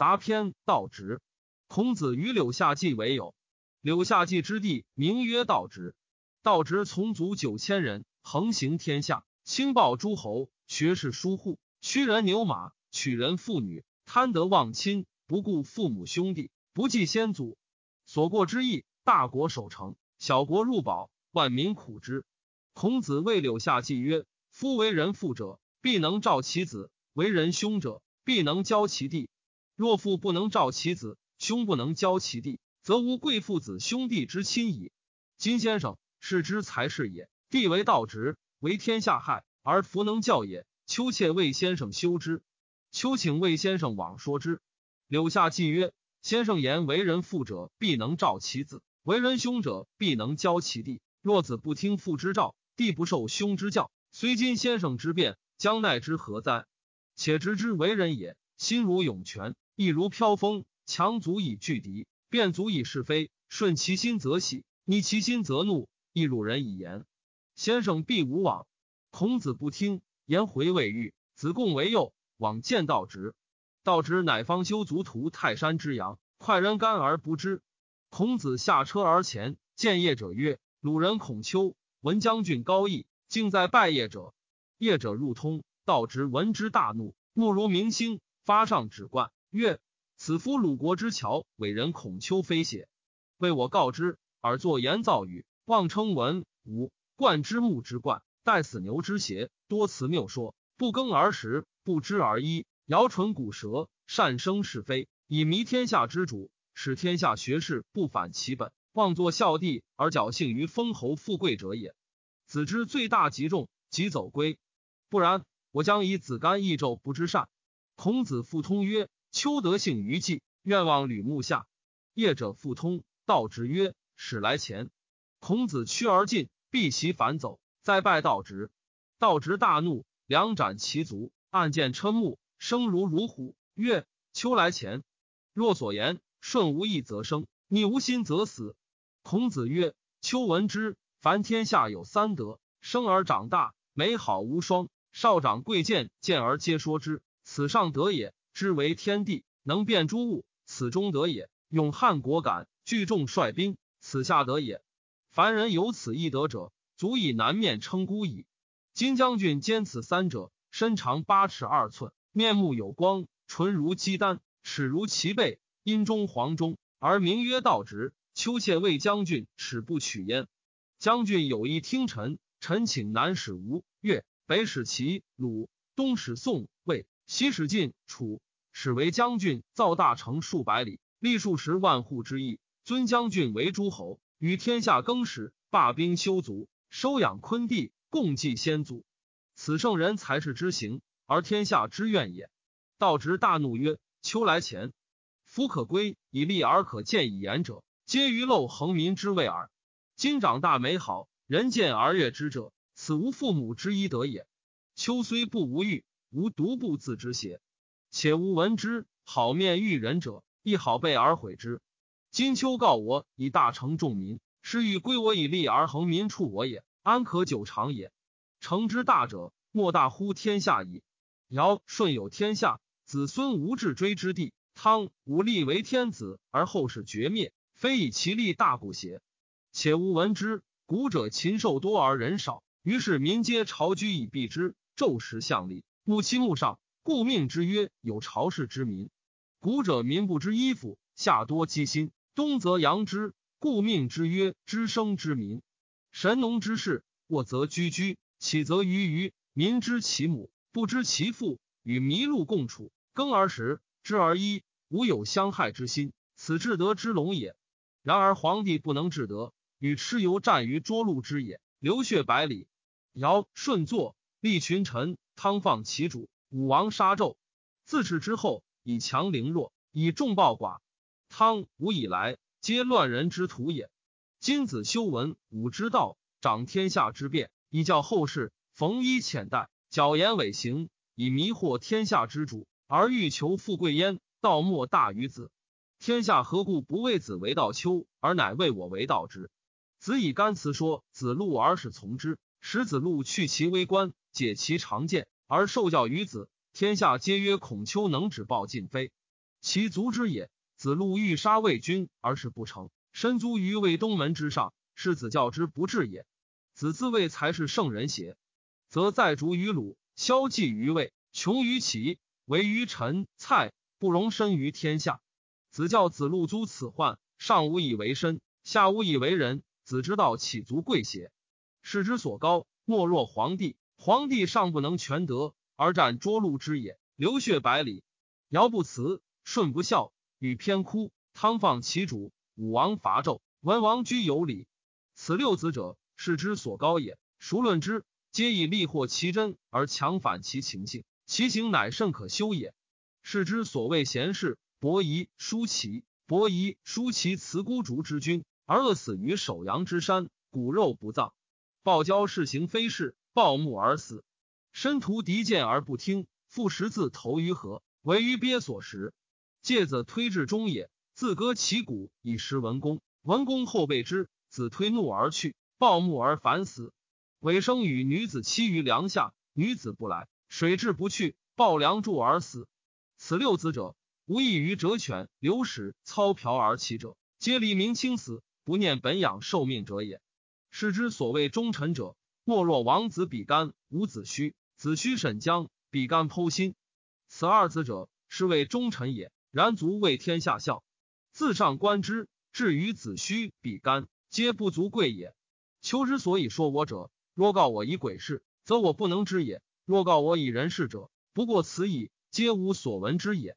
杂篇道直。孔子与柳下季为友。柳下季之弟名曰道直。道直从族九千人，横行天下，轻暴诸侯，学士疏户，驱人牛马，娶人妇女，贪得忘亲，不顾父母兄弟，不计先祖。所过之义，大国守成，小国入保，万民苦之。孔子谓柳下季曰：“夫为人父者，必能照其子；为人兄者，必能教其弟。若父不能照其子，兄不能教其弟，则无贵父子兄弟之亲矣。”金先生。是之才是也。弟为道直，为天下害，而弗能教也。丘妾魏先生修之。丘请魏先生往说之。柳下季曰：“先生言为人父者，必能照其子；为人兄者，必能教其弟。若子不听父之召，弟不受兄之教，虽今先生之辩，将奈之何哉？且直之为人也，心如涌泉，意如飘风，强足以拒敌，便足以是非。顺其心则喜，逆其心则怒。”亦辱人以言，先生必无往。孔子不听，言回未遇。子贡为右，往见道直。道直乃方修卒屠泰山之阳，快人干而不知。孔子下车而前，见业者曰：“鲁人孔丘，闻将军高义，竟在拜业者。”业者入通，道直闻之大怒，目如明星，发上指冠，曰：“此夫鲁国之乔，伟人孔丘非邪？为我告之，而作言造语。”妄称文武冠之木之冠，待死牛之邪，多辞谬说，不耕而食，不知而衣，摇唇鼓舌，善生是非，以迷天下之主，使天下学士不反其本，妄作孝弟而侥幸于封侯富贵者也。子之罪大极重，即走归。不然，我将以子干益纣不知善。孔子复通曰：“丘德性于季，愿望吕木下。”业者复通，道直曰：“使来前。”孔子趋而进，避其反走，再拜道直。道直大怒，两斩其足，暗箭瞠目，声如如虎，曰：“秋来前，若所言顺无义则生，逆无心则死。”孔子曰：“秋闻之，凡天下有三德：生而长大，美好无双；少长贵贱，见而皆说之。此上德也，知为天地，能变诸物；此中德也，勇汉果敢，聚众率兵；此下德也。”凡人有此一德者，足以南面称孤矣。金将军兼此三者，身长八尺二寸，面目有光，唇如鸡丹，齿如其背，阴中黄中，而名曰道直。丘妾谓将军齿不取焉。将军有意听臣，臣请南使吴越，北使齐鲁，东使宋，西使晋楚，使为将军，造大城数百里，立数十万户之邑，尊将军为诸侯。与天下更始，罢兵修族，收养昆弟，共祭先祖。此圣人才是之行，而天下之愿也。道直大怒曰：“秋来前，夫可归以立而可见以言者，皆于陋横民之谓耳。今长大美好，人见而悦之者，此无父母之一德也。秋虽不无欲，无独不自知邪？且吾闻之，好面遇人者，亦好备而毁之。”今秋告我以大成众民，是欲归我以利而恒民处我也，安可久长也？成之大者，莫大乎天下矣。尧舜有天下，子孙无至追之地；汤武立为天子，而后世绝灭，非以其力大故邪？且吾闻之，古者禽兽多而人少，于是民皆朝居以避之，昼食相立，木其木上，故命之曰有朝氏之民。古者民不知衣服，夏多积薪。冬则阳之，故命之曰知生之民。神农之事，卧则居居，起则鱼鱼。民知其母，不知其父，与麋鹿共处，耕而食，知而衣，无有相害之心。此至德之龙也。然而皇帝不能至德，与蚩尤战于涿鹿之野，流血百里。尧舜作，立群臣，汤放其主，武王杀纣。自此之后，以强凌弱，以众暴寡。汤武以来，皆乱人之徒也。今子修文武之道，长天下之变，以教后世。逢衣浅待，矫言伪行，以迷惑天下之主，而欲求富贵焉。道莫大于子。天下何故不为子为道丘，而乃为我为道之？子以干辞说子路而使从之，使子路去其微观，解其常见，而受教于子。天下皆曰孔丘能止暴尽非。其足之也。子路欲杀魏军，而是不成，身卒于魏东门之上，是子教之不至也。子自谓才是圣人邪？则在逐于鲁，消济于魏，穷于齐，为于陈蔡，不容身于天下。子教子路诛此患，上无以为身，下无以为人。子之道岂足贵邪？世之所高，莫若皇帝。皇帝尚不能全德，而战涿鹿之野，流血百里。尧不辞，舜不孝。与偏哭，汤放其主，武王伐纣，文王居有礼。此六子者，世之所高也。孰论之，皆以利获其真而强反其情性，其行乃甚可修也。世之所谓贤士，伯夷、叔齐。伯夷、叔齐辞孤竹之君，而饿死于首阳之山，骨肉不葬。暴交是行非事，暴木而死。身屠敌剑而不听，复十字投于河，为于鳖所食。介子推至中也，自割其骨以食文公。文公后备之，子推怒而去，暴木而反死。尾生与女子期于梁下，女子不来，水至不去，抱梁柱而死。此六子者，无异于折犬、流矢、操瓢而起者，皆黎明清死，不念本养受命者也。是之所谓忠臣者，莫若王子比干、伍子胥、子胥沈姜、比干剖心。此二子者，是谓忠臣也。然足为天下笑，自上观之，至于子胥比干，皆不足贵也。求之所以说我者，若告我以鬼事，则我不能知也；若告我以人事者，不过此矣，皆无所闻之也。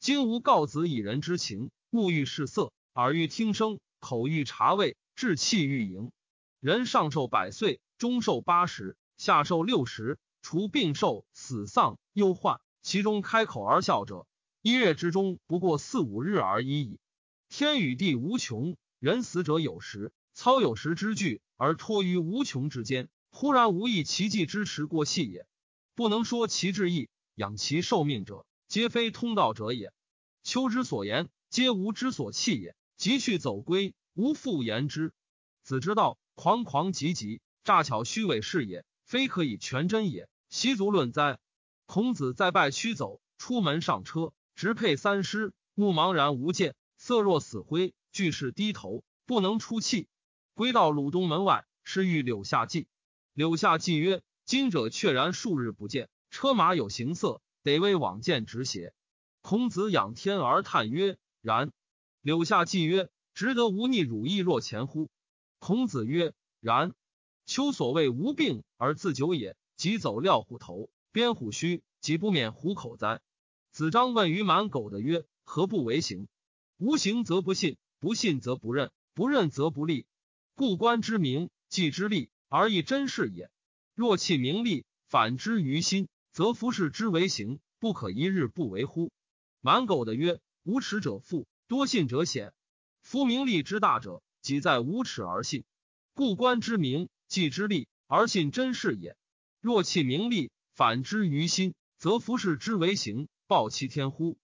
今吾告子以人之情，目欲视色，耳欲听声，口欲察味，志气欲盈。人上寿百岁，中寿八十，下寿六十，除病寿、死丧、忧患，其中开口而笑者。一月之中，不过四五日而已矣。天与地无穷，人死者有时，操有时之具，而托于无穷之间。忽然无益其计之持过气也。不能说其志意，养其寿命者，皆非通道者也。秋之所言，皆吾之所弃也。即去走归，无复言之。子之道，狂狂急急，诈巧虚伪是也，非可以全真也。习足论哉！孔子在拜屈走，出门上车。直佩三师，目茫然无见，色若死灰。俱是低头，不能出气。归到鲁东门外，是遇柳下季。柳下季曰：“今者确然数日不见，车马有形色，得为往见直邪？”孔子仰天而叹曰：“然。”柳下季曰：“值得无逆汝意若前乎？”孔子曰：“然。”秋所谓无病而自久也，即走料虎头，鞭虎须，即不免虎口哉？子张问于满狗的曰：“何不为行？无行则不信，不信则不认，不认则不立。故官之名，计之利，而亦真事也。若弃名利，反之于心，则夫事之为行，不可一日不为乎？”满狗的曰：“无耻者富，多信者险。夫名利之大者，即在无耻而信。故官之名，计之利，而信真事也。若弃名利，反之于心，则夫事之为行。”报其天乎？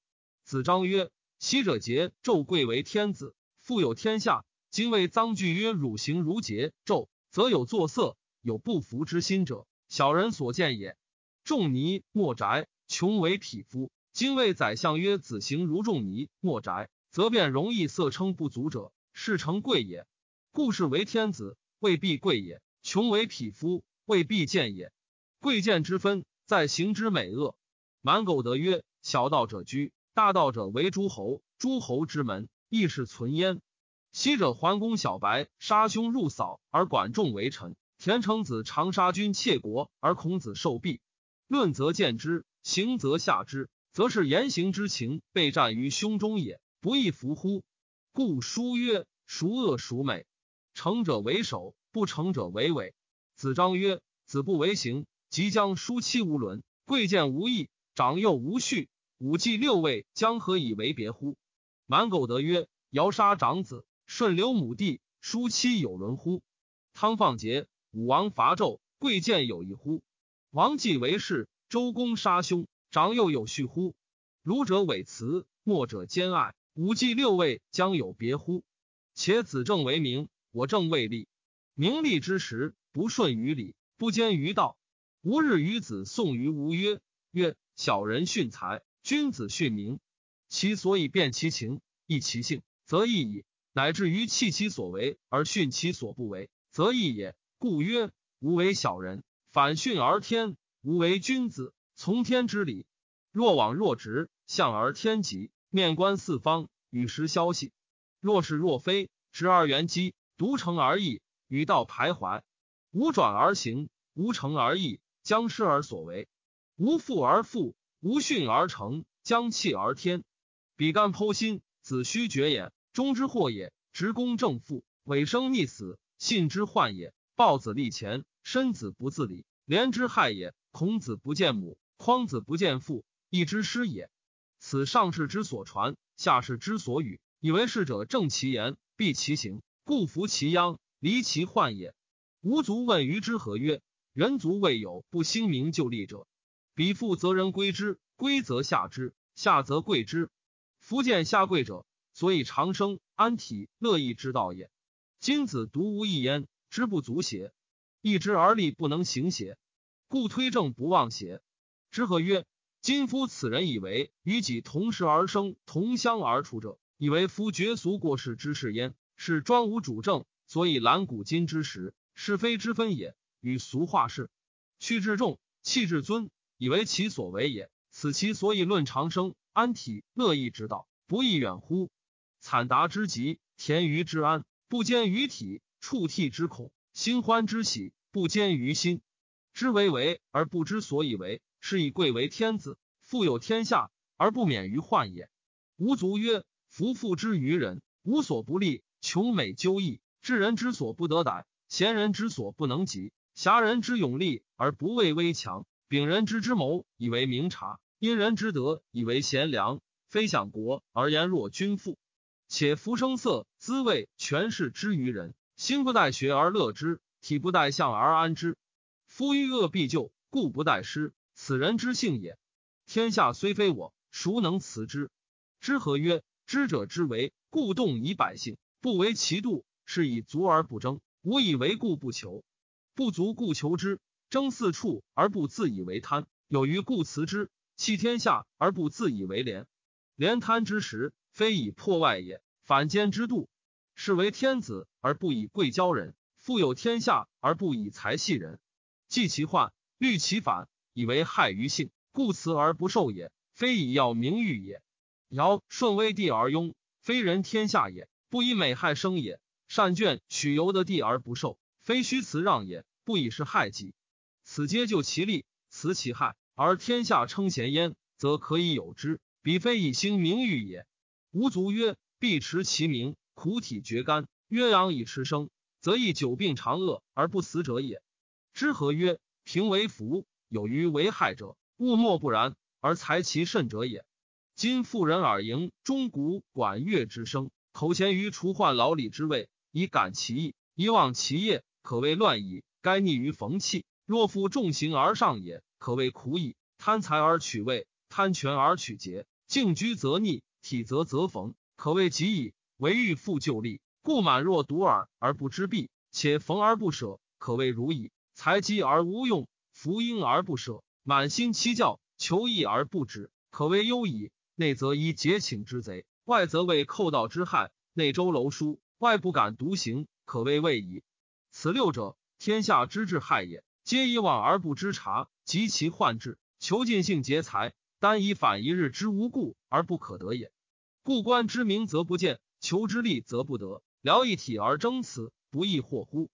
子张曰：“昔者桀纣贵为天子，富有天下。今为臧惧曰：‘汝行如桀纣，则有作色，有不服之心者，小人所见也。’仲尼莫宅，穷为匹夫。今为宰相曰：‘子行如仲尼莫宅，则便容易色称不足者，是成贵也。故事为天子，未必贵也；穷为匹夫，未必贱也。贵贱之分，在行之美恶。”满苟得曰。小道者居，大道者为诸侯。诸侯之门，亦是存焉。昔者桓公小白杀兄入嫂，而管仲为臣；田成子常杀君窃国，而孔子受弊。论则见之，行则下之，则是言行之情备战于胸中也，不亦服乎？故书曰：孰恶孰美？成者为首，不成者为伪。子张曰：子不为行，即将叔妻无伦，贵贱无益。长幼无序，五季六位将何以为别乎？满苟得曰：“尧杀长子，舜留母弟，叔妻有伦乎？汤放桀，武王伐纣，贵贱有异乎？王继为士，周公杀兄，长幼有序乎？儒者伪辞，墨者兼爱，五季六位将有别乎？且子正为名，我正为利。名利之时，不顺于礼，不兼于道。吾日与子宋于吾曰：曰。”小人训才，君子训名。其所以变其情，易其性，则易矣；乃至于弃其所为而训其所不为，则易也。故曰：无为小人，反训而天；无为君子，从天之理。若往若直，向而天极，面观四方，与时消息。若是若非，直而圆机，独成而异，与道徘徊。无转而行，无成而易，将失而所为。无复而复，无训而成，将弃而天。比干剖心，子虚绝也，终之祸也。直公正父，尾生逆死，信之患也。豹子立前，身子不自理，连之害也。孔子不见母，匡子不见父，亦之师也。此上士之所传，下士之所语。以为是者正其言，必其行，故服其殃，离其患也。吾卒问于之何曰：人卒未有不兴名就立者，彼复则人归之，归则下之，下则贵之。夫见下贵者，所以长生安体乐义之道也。今子独无一焉。知不足邪？一之而立不能行邪？故推正不忘邪？之何曰：今夫此人以为与己同时而生，同乡而出者，以为夫绝俗过世之事焉。是专无主政，所以览古今之时，是非之分也。与俗化事，去至重，弃至尊，以为其所为也。此其所以论长生安体乐义之道，不亦远乎？惨达之极，田于之安，不兼于体。触涕之恐，心欢之喜，不兼于心。知为为而不知所以为，是以贵为天子，富有天下而不免于患也。吾卒曰：夫妇之于人，无所不利，穷美究义，智人之所不得逮，贤人之所不能及，侠人之勇力而不畏危强，秉人之之谋以为明察，因人之德以为贤良。非享国而言若君父，且夫声色滋味权势之于人。心不待学而乐之，体不待相而安之。夫欲恶必救，故不待失。此人之性也。天下虽非我，孰能辞之？知何曰？知者之为，故动以百姓；不为其度，是以足而不争。无以为故不求，不足故求之。争四处而不自以为贪，有余故辞之。弃天下而不自以为廉，廉贪之时，非以破外也，反间之度。是为天子而不以贵骄人，富有天下而不以财系人。济其患，虑其反，以为害于性，故辞而不受也。非以要名誉也。尧顺威帝而庸，非人天下也，不以美害生也。善眷取由得地而不受，非虚辞让也，不以是害己。此皆就其利，辞其害，而天下称贤焉，则可以有之。彼非以兴名誉也。吾卒曰：必持其名。苦体绝肝，鸳鸯以持生，则亦久病长恶而不死者也。知何曰？平为福，有余为害者，物莫不然，而才其甚者也。今妇人耳迎钟鼓管乐之声，口衔于除患老李之位，以感其意，以忘其业，可谓乱矣。该逆于逢气，若负重行而上也，可谓苦矣。贪财而取位，贪权而取节，静居则逆，体则则逢，可谓极矣。唯欲复旧利，故满若独耳而不知弊；且逢而不舍，可谓如矣。财积而无用，福婴而不舍，满心欺教，求义而不止，可谓忧矣。内则依结请之贼，外则为寇盗之害。内周楼书，外不敢独行，可谓畏矣。此六者，天下之至害也。皆以往而不知察，及其患至，求尽性劫财，单以反一日之无故而不可得也。故观之明则不见。求之利则不得，聊一体而争此，不亦惑乎？